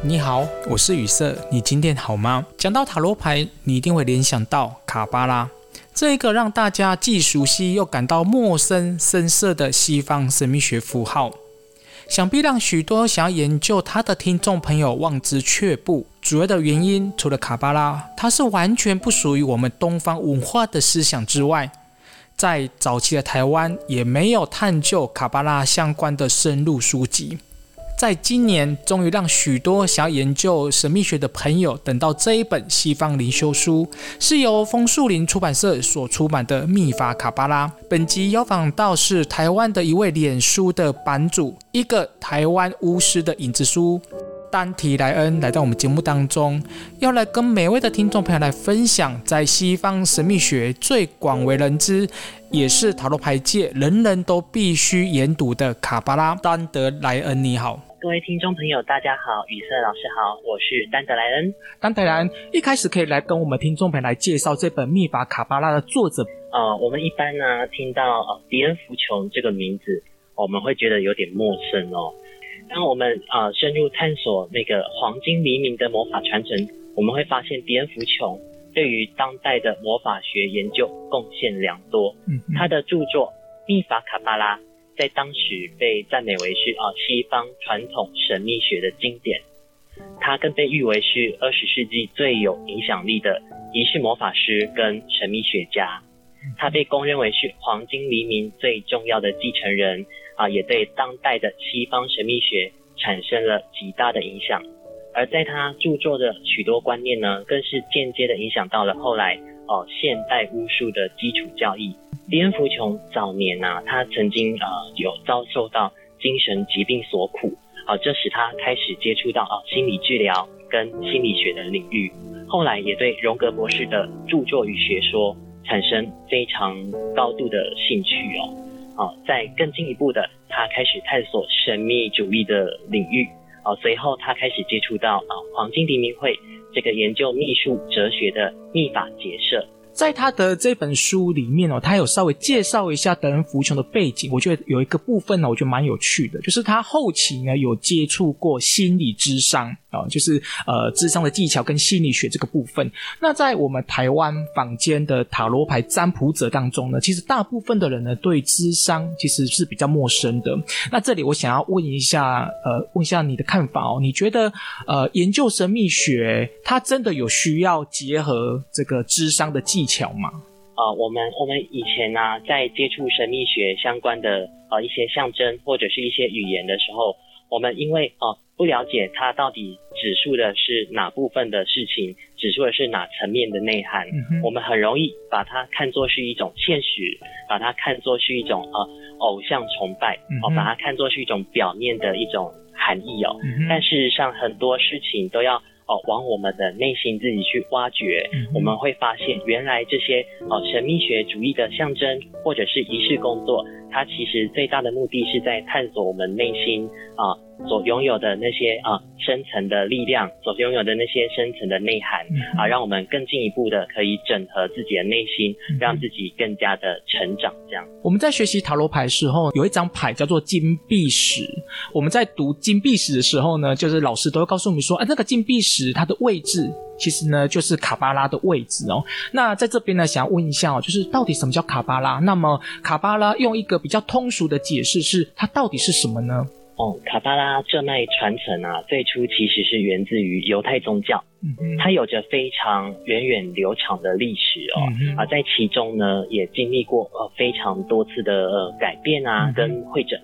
你好，我是雨色，你今天好吗？讲到塔罗牌，你一定会联想到卡巴拉，这一个让大家既熟悉又感到陌生、深色的西方神秘学符号，想必让许多想要研究它的听众朋友望之却步。主要的原因，除了卡巴拉，它是完全不属于我们东方文化的思想之外，在早期的台湾也没有探究卡巴拉相关的深入书籍。在今年，终于让许多想要研究神秘学的朋友等到这一本西方灵修书，是由枫树林出版社所出版的《密法卡巴拉》。本集邀访到是台湾的一位脸书的版主，一个台湾巫师的影子书。丹提莱恩来到我们节目当中，要来跟每位的听众朋友来分享，在西方神秘学最广为人知，也是塔罗牌界人人都必须研读的卡巴拉。丹德莱恩，你好，各位听众朋友，大家好，雨色老师好，我是丹德莱恩。丹德莱恩，一开始可以来跟我们听众朋友来介绍这本《密法卡巴拉》的作者。呃，我们一般呢听到呃迪恩福琼这个名字，我们会觉得有点陌生哦。当我们啊、呃、深入探索那个黄金黎明的魔法传承，我们会发现迪恩福琼对于当代的魔法学研究贡献良多。嗯，他的著作《密法卡巴拉》在当时被赞美为是啊西方传统神秘学的经典。他更被誉为是二十世纪最有影响力的仪式魔法师跟神秘学家。他被公认为是黄金黎明最重要的继承人。啊，也对当代的西方神秘学产生了极大的影响，而在他著作的许多观念呢，更是间接的影响到了后来哦现代巫术的基础教义。迪恩福琼早年啊，他曾经啊有遭受到精神疾病所苦，啊，这使他开始接触到啊心理治疗跟心理学的领域，后来也对荣格博士的著作与学说产生非常高度的兴趣哦。啊，在更进一步的，他开始探索神秘主义的领域。啊，随后他开始接触到啊黄金黎明会这个研究秘术哲学的秘法结社。在他的这本书里面哦，他有稍微介绍一下德恩福琼的背景。我觉得有一个部分呢，我觉得蛮有趣的，就是他后期呢有接触过心理智商啊，就是呃智商的技巧跟心理学这个部分。那在我们台湾坊间的塔罗牌占卜者当中呢，其实大部分的人呢对智商其实是比较陌生的。那这里我想要问一下，呃，问一下你的看法哦，你觉得呃研究神秘学，它真的有需要结合这个智商的技巧吗？呃，我们我们以前呢、啊，在接触神秘学相关的呃一些象征或者是一些语言的时候，我们因为呃不了解它到底指述的是哪部分的事情，指述的是哪层面的内涵，嗯、我们很容易把它看作是一种现实，把它看作是一种呃偶像崇拜，哦、呃，把它看作是一种表面的一种含义哦。嗯、但事实上，很多事情都要。哦，往我们的内心自己去挖掘，嗯、我们会发现，原来这些哦神秘学主义的象征或者是仪式工作，它其实最大的目的是在探索我们内心啊所拥有的那些啊。深层的力量所拥有的那些深层的内涵、嗯、啊，让我们更进一步的可以整合自己的内心，嗯、让自己更加的成长。这样，我们在学习塔罗牌的时候，有一张牌叫做金币石。我们在读金币石的时候呢，就是老师都会告诉我们说，啊，那个金币石它的位置其实呢就是卡巴拉的位置哦。那在这边呢，想要问一下哦，就是到底什么叫卡巴拉？那么卡巴拉用一个比较通俗的解释是，它到底是什么呢？哦，卡巴拉这脉传承啊，最初其实是源自于犹太宗教，嗯哼，它有着非常源远流长的历史哦，啊，在其中呢，也经历过呃非常多次的呃改变啊，嗯，跟会诊，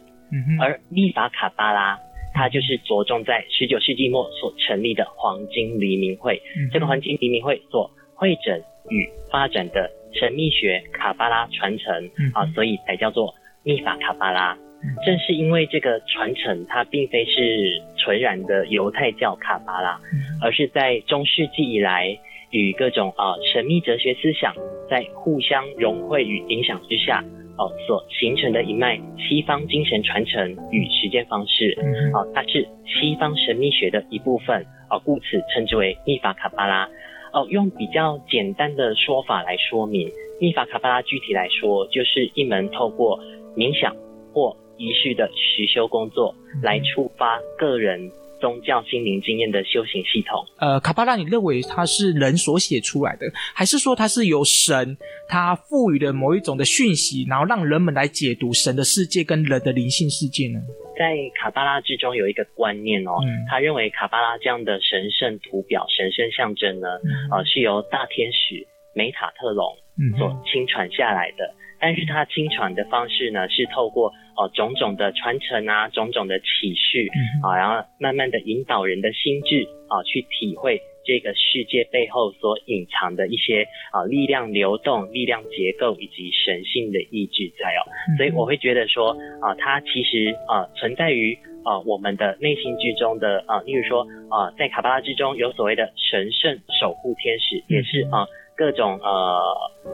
而密法卡巴拉，它就是着重在十九世纪末所成立的黄金黎明会，嗯，这个黄金黎明会所会诊与发展的神秘学卡巴拉传承，嗯，啊，所以才叫做密法卡巴拉。正是因为这个传承，它并非是纯然的犹太教卡巴拉，而是在中世纪以来与各种啊、呃、神秘哲学思想在互相融汇与影响之下，哦、呃、所形成的一脉西方精神传承与实践方式，哦、呃，它是西方神秘学的一部分，哦、呃，故此称之为密法卡巴拉。哦、呃，用比较简单的说法来说明，密法卡巴拉具体来说就是一门透过冥想或仪式的实修工作，来触发个人宗教心灵经验的修行系统。呃，卡巴拉，你认为它是人所写出来的，还是说它是由神他赋予的某一种的讯息，然后让人们来解读神的世界跟人的灵性世界呢？在卡巴拉之中有一个观念哦，嗯、他认为卡巴拉这样的神圣图表、神圣象征呢，嗯、呃，是由大天使梅塔特隆所亲传下来的。嗯、但是他亲传的方式呢，是透过呃种种的传承啊，种种的启示啊、呃，然后慢慢的引导人的心智啊、呃，去体会。这个世界背后所隐藏的一些啊力量流动、力量结构以及神性的意志在哦，所以我会觉得说啊，它其实啊存在于啊我们的内心之中的啊，例如说啊，在卡巴拉之中有所谓的神圣守护天使，也是啊。各种呃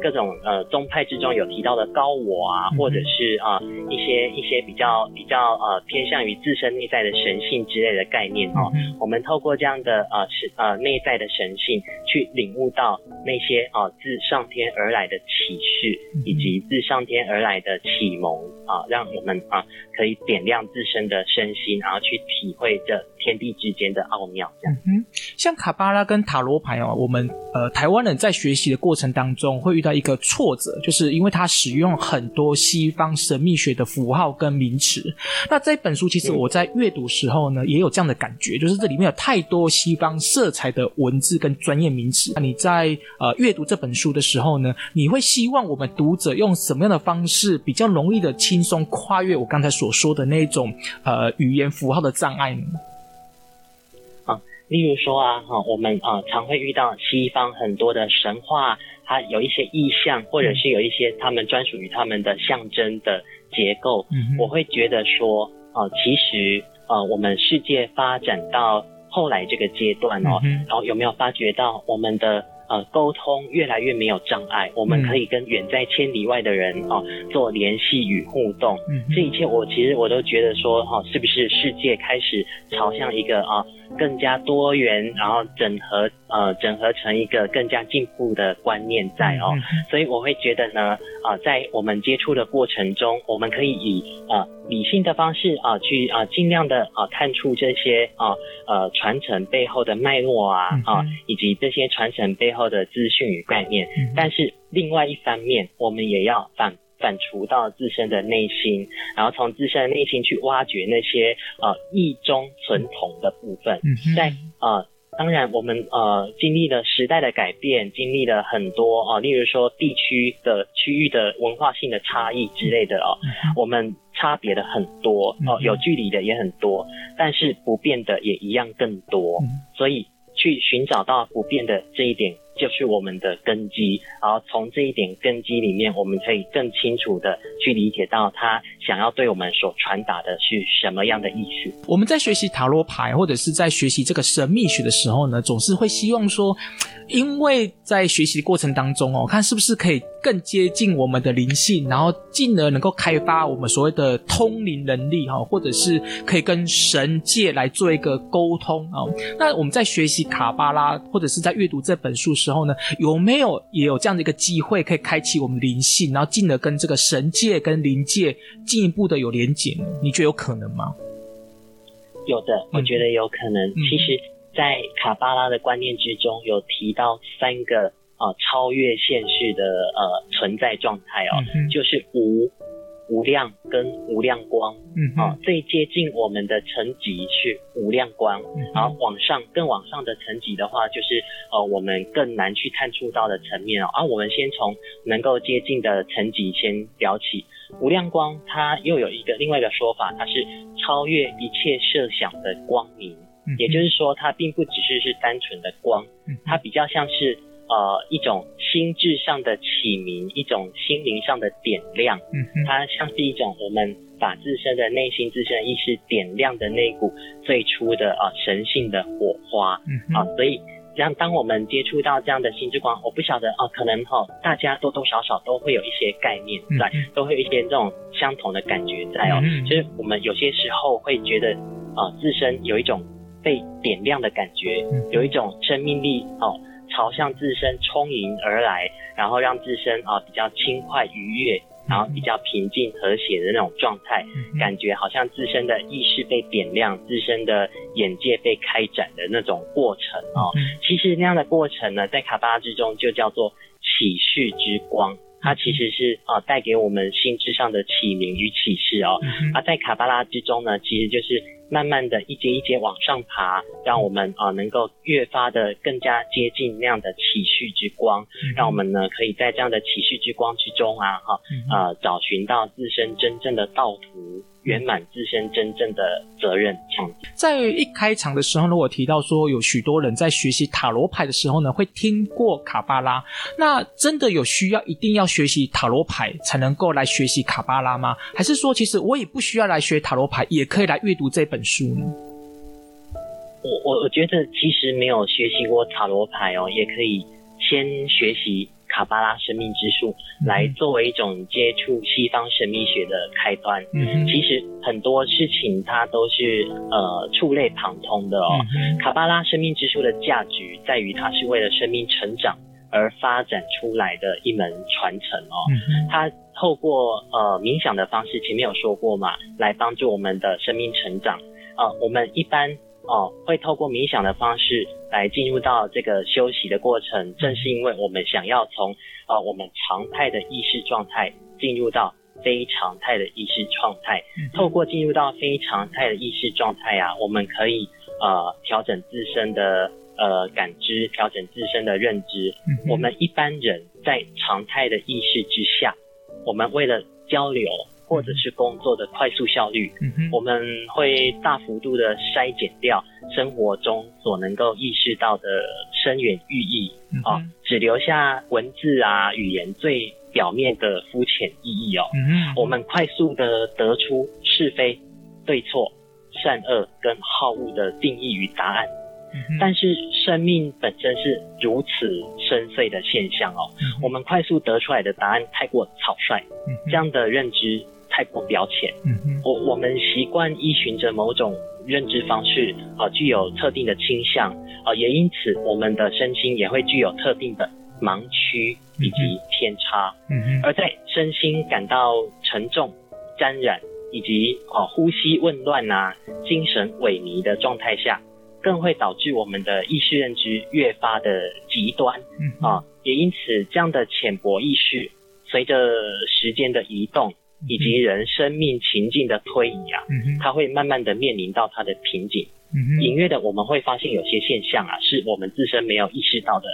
各种呃宗派之中有提到的高我啊，嗯、或者是啊、呃、一些一些比较比较呃偏向于自身内在的神性之类的概念哦，嗯、我们透过这样的呃是呃内在的神性去领悟到那些啊、呃、自上天而来的启示，以及自上天而来的启蒙啊、呃，让我们啊、呃、可以点亮自身的身心，然后去体会这天地之间的奥妙。这样，嗯，像卡巴拉跟塔罗牌哦，我们呃台湾人在学。习的过程当中会遇到一个挫折，就是因为它使用很多西方神秘学的符号跟名词。那这本书其实我在阅读时候呢，也有这样的感觉，就是这里面有太多西方色彩的文字跟专业名词。那你在呃阅读这本书的时候呢，你会希望我们读者用什么样的方式比较容易的轻松跨越我刚才所说的那种呃语言符号的障碍呢？例如说啊，哈，我们啊常会遇到西方很多的神话，它有一些意象，或者是有一些他们专属于他们的象征的结构。嗯，我会觉得说，啊，其实啊，我们世界发展到后来这个阶段哦，然后有没有发觉到我们的呃沟通越来越没有障碍？我们可以跟远在千里外的人哦做联系与互动。嗯，这一切我其实我都觉得说，哈，是不是世界开始朝向一个啊？更加多元，然后整合，呃，整合成一个更加进步的观念在哦，所以我会觉得呢，啊、呃，在我们接触的过程中，我们可以以啊、呃、理性的方式啊、呃、去啊尽量的啊探出这些啊呃传承背后的脉络啊啊以及这些传承背后的资讯与概念，但是另外一方面，我们也要反。反刍到自身的内心，然后从自身的内心去挖掘那些呃意中存同的部分。在呃，当然我们呃经历了时代的改变，经历了很多啊、呃，例如说地区的区域的文化性的差异之类的哦，嗯、我们差别的很多哦、呃，有距离的也很多，但是不变的也一样更多，嗯、所以去寻找到不变的这一点。就是我们的根基，然后从这一点根基里面，我们可以更清楚的去理解到他想要对我们所传达的是什么样的意思。我们在学习塔罗牌或者是在学习这个神秘学的时候呢，总是会希望说，因为在学习的过程当中哦，看是不是可以更接近我们的灵性，然后进而能够开发我们所谓的通灵能力哈，或者是可以跟神界来做一个沟通啊。那我们在学习卡巴拉或者是在阅读这本书时，候呢，有没有也有这样的一个机会，可以开启我们灵性，然后进而跟这个神界、跟灵界进一步的有连结呢？你觉得有可能吗？有的，我觉得有可能。嗯、其实，在卡巴拉的观念之中，有提到三个啊、呃、超越现世的呃存在状态哦，嗯、就是无。无量跟无量光，嗯哼，啊，最接近我们的层级是无量光，嗯、哼然后往上更往上的层级的话，就是呃我们更难去探触到的层面哦。而、啊、我们先从能够接近的层级先聊起。无量光它又有一个另外一个说法，它是超越一切设想的光明，嗯、也就是说它并不只是是单纯的光，它比较像是。呃，一种心智上的启明，一种心灵上的点亮，嗯，它像是一种我们把自身的内心、自身的意识点亮的那股最初的啊、呃、神性的火花，嗯哼。啊，所以让当我们接触到这样的心之光，我不晓得哦，可能哈、哦，大家多多少少都会有一些概念在，嗯、都会有一些这种相同的感觉在哦，就是我们有些时候会觉得啊、呃，自身有一种被点亮的感觉，嗯、有一种生命力哦。朝向自身充盈而来，然后让自身啊比较轻快愉悦然后比较平静和谐的那种状态，感觉好像自身的意识被点亮，自身的眼界被开展的那种过程哦。其实那样的过程呢，在卡巴拉之中就叫做启示之光。它其实是啊，带给我们心智上的启明与启示哦。啊在卡巴拉之中呢，其实就是慢慢的一阶一阶往上爬，让我们啊能够越发的更加接近那样的启示之光，让我们呢可以在这样的启示之光之中啊哈呃找寻到自身真正的道途。圆满自身真正的责任，这样子。在一开场的时候呢，我提到说有许多人在学习塔罗牌的时候呢，会听过卡巴拉。那真的有需要一定要学习塔罗牌才能够来学习卡巴拉吗？还是说，其实我也不需要来学塔罗牌，也可以来阅读这本书呢？我我我觉得，其实没有学习过塔罗牌哦，也可以先学习。卡巴拉生命之树来作为一种接触西方神秘学的开端。嗯，其实很多事情它都是呃触类旁通的哦。嗯，卡巴拉生命之树的价值在于它是为了生命成长而发展出来的一门传承哦。嗯，它透过呃冥想的方式，前面有说过嘛，来帮助我们的生命成长。呃，我们一般。哦，会透过冥想的方式来进入到这个休息的过程，正是因为我们想要从呃我们常态的意识状态进入到非常态的意识状态。透过进入到非常态的意识状态啊，我们可以呃调整自身的呃感知，调整自身的认知。我们一般人在常态的意识之下，我们为了交流。或者是工作的快速效率，嗯，我们会大幅度的筛减掉生活中所能够意识到的深远寓意，嗯，哦，只留下文字啊语言最表面的肤浅意义哦，嗯。我们快速的得出是非、对错、善恶跟好恶的定义与答案，嗯，但是生命本身是如此深邃的现象哦，嗯，我们快速得出来的答案太过草率，嗯，这样的认知。太过表浅，嗯嗯，我我们习惯依循着某种认知方式，啊，具有特定的倾向，啊，也因此我们的身心也会具有特定的盲区以及偏差，嗯，而在身心感到沉重、沾染以及啊呼吸紊乱啊、精神萎靡的状态下，更会导致我们的意识认知越发的极端，嗯，啊，也因此这样的浅薄意识，随着时间的移动。以及人生命情境的推移啊，它会慢慢的面临到它的瓶颈。隐约的我们会发现有些现象啊，是我们自身没有意识到的。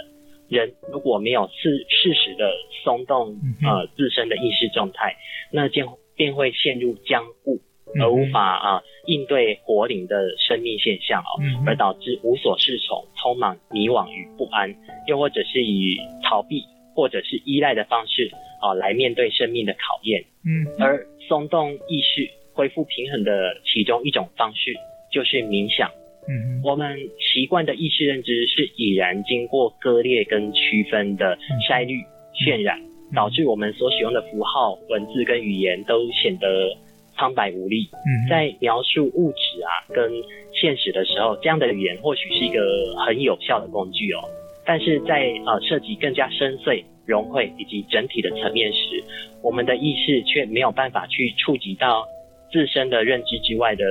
人如果没有适适时的松动呃自身的意识状态，那将便会陷入僵固而无法啊应对活灵的生命现象哦，而导致无所适从，充满迷惘与不安，又或者是以逃避或者是依赖的方式。啊，来面对生命的考验。嗯，而松动意识、恢复平衡的其中一种方式就是冥想。嗯，我们习惯的意识认知是已然经过割裂跟区分的筛滤、渲染，导致我们所使用的符号、文字跟语言都显得苍白无力。嗯，在描述物质啊跟现实的时候，这样的语言或许是一个很有效的工具哦。但是在呃涉及更加深邃。融汇以及整体的层面时，我们的意识却没有办法去触及到自身的认知之外的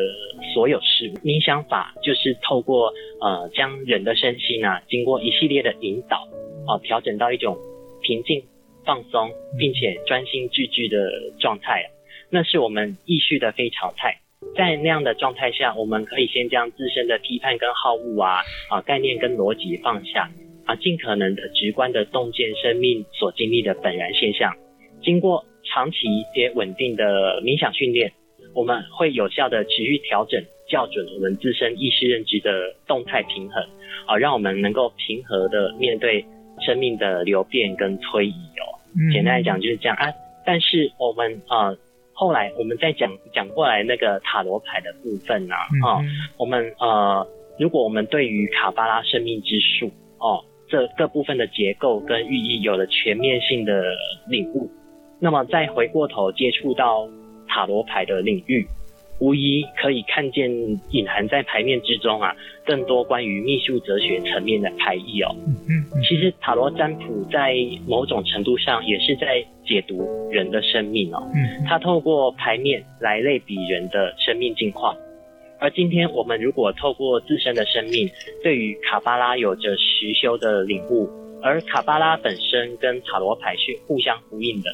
所有事物。冥想法就是透过呃将人的身心啊，经过一系列的引导，啊、调整到一种平静、放松，并且专心致志的状态。那是我们意识的非常态。在那样的状态下，我们可以先将自身的批判跟好恶啊啊、概念跟逻辑放下。啊，尽可能的直观的洞见生命所经历的本然现象。经过长期一些稳定的冥想训练，我们会有效的持续调整校准我们自身意识认知的动态平衡，啊，让我们能够平和的面对生命的流变跟推移哦。简单来讲就是这样啊。但是我们呃后来我们再讲讲过来那个塔罗牌的部分呢啊，我们呃如果我们对于卡巴拉生命之树哦。这各部分的结构跟寓意有了全面性的领悟，那么再回过头接触到塔罗牌的领域，无疑可以看见隐含在牌面之中啊，更多关于秘术哲学层面的牌意哦。嗯嗯，其实塔罗占卜在某种程度上也是在解读人的生命哦。嗯，它透过牌面来类比人的生命进化。而今天我们如果透过自身的生命，对于卡巴拉有着实修的领悟，而卡巴拉本身跟塔罗牌是互相呼应的，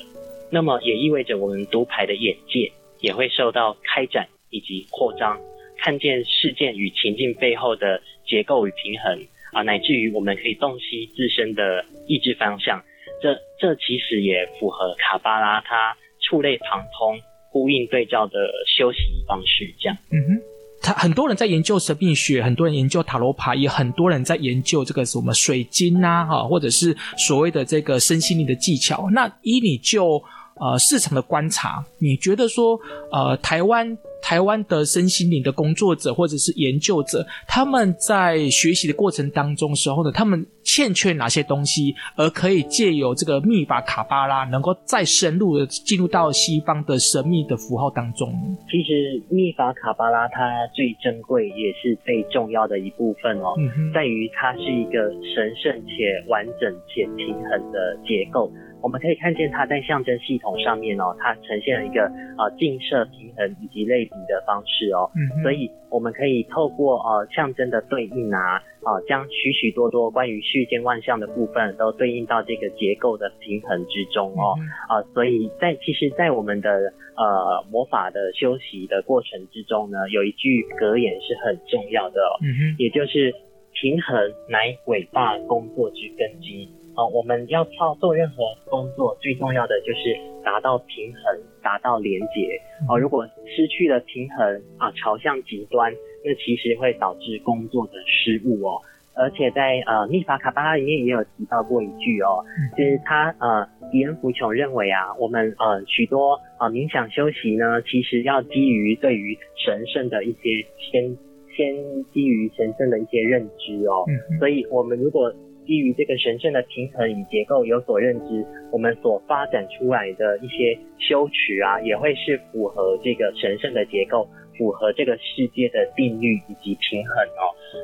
那么也意味着我们读牌的眼界也会受到开展以及扩张，看见事件与情境背后的结构与平衡啊，乃至于我们可以洞悉自身的意志方向。这这其实也符合卡巴拉它触类旁通、呼应对照的修习方式。这样，嗯哼。他很多人在研究神秘学，很多人研究塔罗牌，也很多人在研究这个什么水晶呐，哈，或者是所谓的这个身心灵的技巧。那依你就呃市场的观察，你觉得说呃台湾？台湾的身心灵的工作者或者是研究者，他们在学习的过程当中的时候呢，他们欠缺哪些东西，而可以借由这个密法卡巴拉，能够再深入的进入到西方的神秘的符号当中呢？其实密法卡巴拉它最珍贵也是最重要的一部分哦，嗯，在于它是一个神圣且完整且平衡的结构。我们可以看见它在象征系统上面哦，它呈现了一个呃映射平衡以及类比的方式哦，嗯，所以我们可以透过呃象征的对应啊，啊、呃，将许许多多关于世间万象的部分都对应到这个结构的平衡之中哦，啊、呃，所以在其实，在我们的呃魔法的修习的过程之中呢，有一句格言是很重要的哦，嗯，也就是平衡乃伟大工作之根基。哦，我们要操作任何工作，最重要的就是达到平衡，达到连结。哦，如果失去了平衡啊，朝向极端，那其实会导致工作的失误哦。而且在呃密法卡巴拉里面也有提到过一句哦，就是他呃迪恩福琼认为啊，我们呃许多呃冥想修习呢，其实要基于对于神圣的一些先先基于神圣的一些认知哦。所以我们如果基于这个神圣的平衡与结构有所认知，我们所发展出来的一些修持啊，也会是符合这个神圣的结构，符合这个世界的定律以及平衡哦。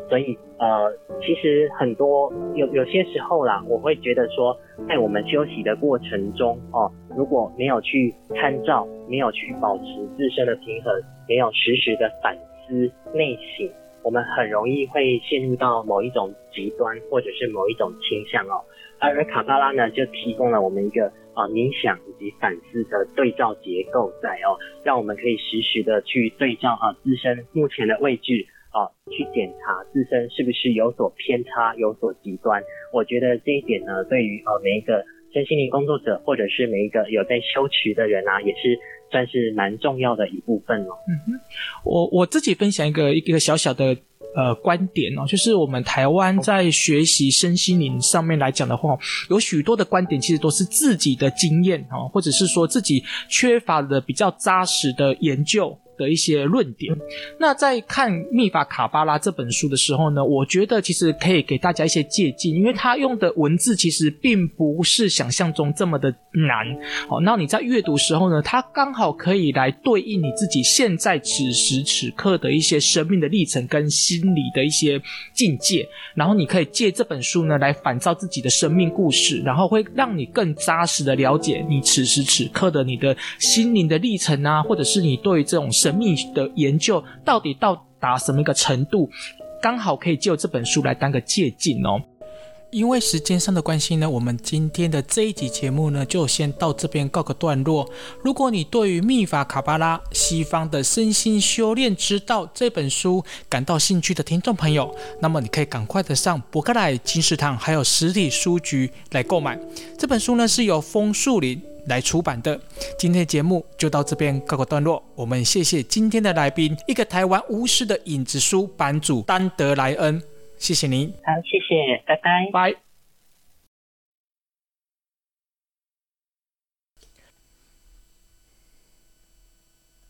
所以呃，其实很多有有些时候啦，我会觉得说，在我们修习的过程中哦，如果没有去参照，没有去保持自身的平衡，没有时时的反思内省。我们很容易会陷入到某一种极端，或者是某一种倾向哦。而卡巴拉呢，就提供了我们一个啊冥想以及反思的对照结构在哦，让我们可以实时的去对照啊自身目前的位置啊，去检查自身是不是有所偏差、有所极端。我觉得这一点呢，对于呃每一个身心灵工作者，或者是每一个有在修持的人啊，也是。算是蛮重要的一部分哦。嗯哼，我我自己分享一个一个小小的呃观点哦，就是我们台湾在学习身心灵上面来讲的话，有许多的观点其实都是自己的经验哦，或者是说自己缺乏的比较扎实的研究。的一些论点。那在看《秘法卡巴拉》这本书的时候呢，我觉得其实可以给大家一些借鉴，因为他用的文字其实并不是想象中这么的难。好，那你在阅读时候呢，它刚好可以来对应你自己现在此时此刻的一些生命的历程跟心理的一些境界，然后你可以借这本书呢来反照自己的生命故事，然后会让你更扎实的了解你此时此刻的你的心灵的历程啊，或者是你对这种生神秘的研究到底到达什么一个程度？刚好可以就这本书来当个借鉴哦。因为时间上的关系呢，我们今天的这一集节目呢，就先到这边告个段落。如果你对于《秘法卡巴拉：西方的身心修炼之道》这本书感到兴趣的听众朋友，那么你可以赶快的上博客来、金石堂还有实体书局来购买这本书呢，是由枫树林来出版的。今天的节目就到这边告个段落。我们谢谢今天的来宾，一个台湾巫师的影子书版主丹德莱恩。谢谢您，好，谢谢，拜拜，拜。